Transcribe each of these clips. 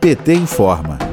PT informa.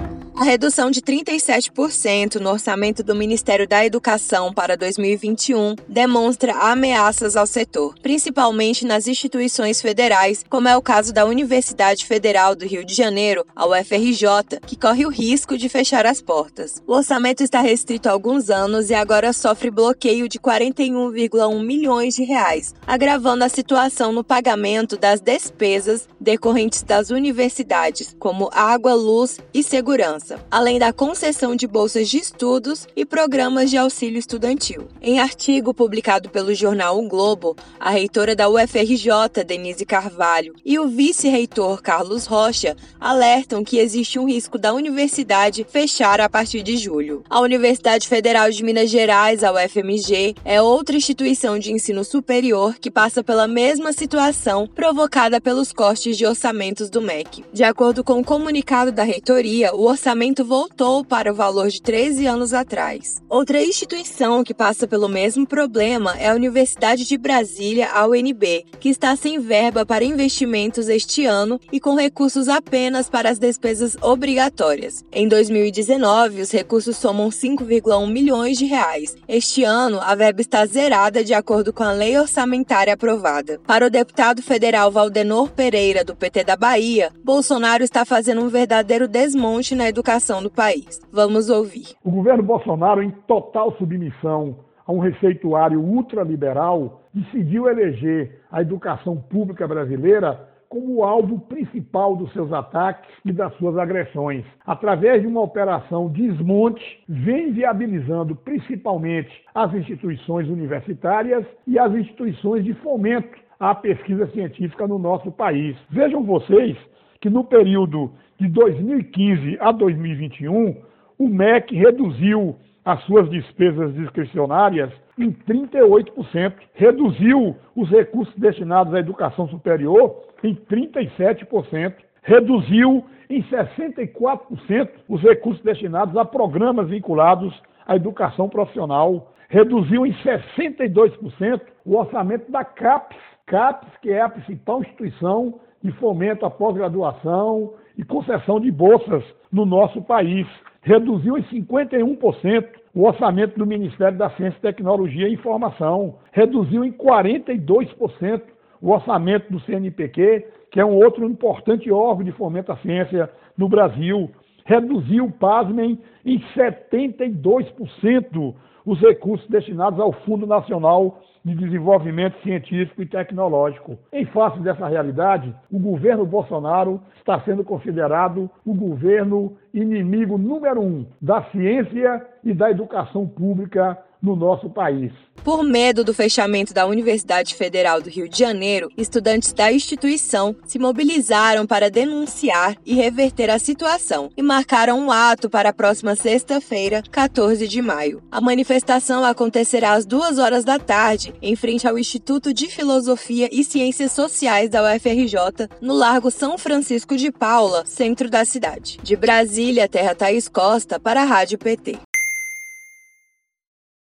A redução de 37% no orçamento do Ministério da Educação para 2021 demonstra ameaças ao setor, principalmente nas instituições federais, como é o caso da Universidade Federal do Rio de Janeiro, a UFRJ, que corre o risco de fechar as portas. O orçamento está restrito há alguns anos e agora sofre bloqueio de 41,1 milhões de reais, agravando a situação no pagamento das despesas decorrentes das universidades, como água, luz e segurança além da concessão de bolsas de estudos e programas de auxílio estudantil. Em artigo publicado pelo jornal O Globo, a reitora da UFRJ, Denise Carvalho, e o vice-reitor Carlos Rocha alertam que existe um risco da universidade fechar a partir de julho. A Universidade Federal de Minas Gerais, a UFMG, é outra instituição de ensino superior que passa pela mesma situação provocada pelos cortes de orçamentos do MEC. De acordo com o comunicado da reitoria, o orçamento orçamento voltou para o valor de 13 anos atrás. Outra instituição que passa pelo mesmo problema é a Universidade de Brasília, a UNB, que está sem verba para investimentos este ano e com recursos apenas para as despesas obrigatórias. Em 2019, os recursos somam 5,1 milhões de reais. Este ano, a verba está zerada de acordo com a lei orçamentária aprovada. Para o deputado federal Valdenor Pereira, do PT da Bahia, Bolsonaro está fazendo um verdadeiro desmonte na educação educação país. Vamos ouvir. O governo Bolsonaro, em total submissão a um receituário ultraliberal, decidiu eleger a educação pública brasileira como alvo principal dos seus ataques e das suas agressões. Através de uma operação desmonte, vem viabilizando principalmente as instituições universitárias e as instituições de fomento à pesquisa científica no nosso país. Vejam vocês que no período de 2015 a 2021, o MEC reduziu as suas despesas discricionárias em 38%, reduziu os recursos destinados à educação superior em 37%, reduziu em 64% os recursos destinados a programas vinculados à educação profissional, reduziu em 62% o orçamento da CAPES, CAPES que é a principal instituição de fomento à pós-graduação e concessão de bolsas no nosso país. Reduziu em 51% o orçamento do Ministério da Ciência, Tecnologia e Informação. Reduziu em 42% o orçamento do CNPq, que é um outro importante órgão de fomento à ciência no Brasil. Reduziu, pasmem, em 72% os recursos destinados ao Fundo Nacional de Desenvolvimento Científico e Tecnológico. Em face dessa realidade, o governo Bolsonaro está sendo considerado o governo inimigo número um da ciência e da educação pública no nosso país. Por medo do fechamento da Universidade Federal do Rio de Janeiro, estudantes da instituição se mobilizaram para denunciar e reverter a situação e marcaram um ato para a próxima sexta-feira, 14 de maio. A manifestação acontecerá às duas horas da tarde, em frente ao Instituto de Filosofia e Ciências Sociais da UFRJ, no Largo São Francisco de Paula, centro da cidade. De Brasília, Terra Thaís Costa, para a Rádio PT.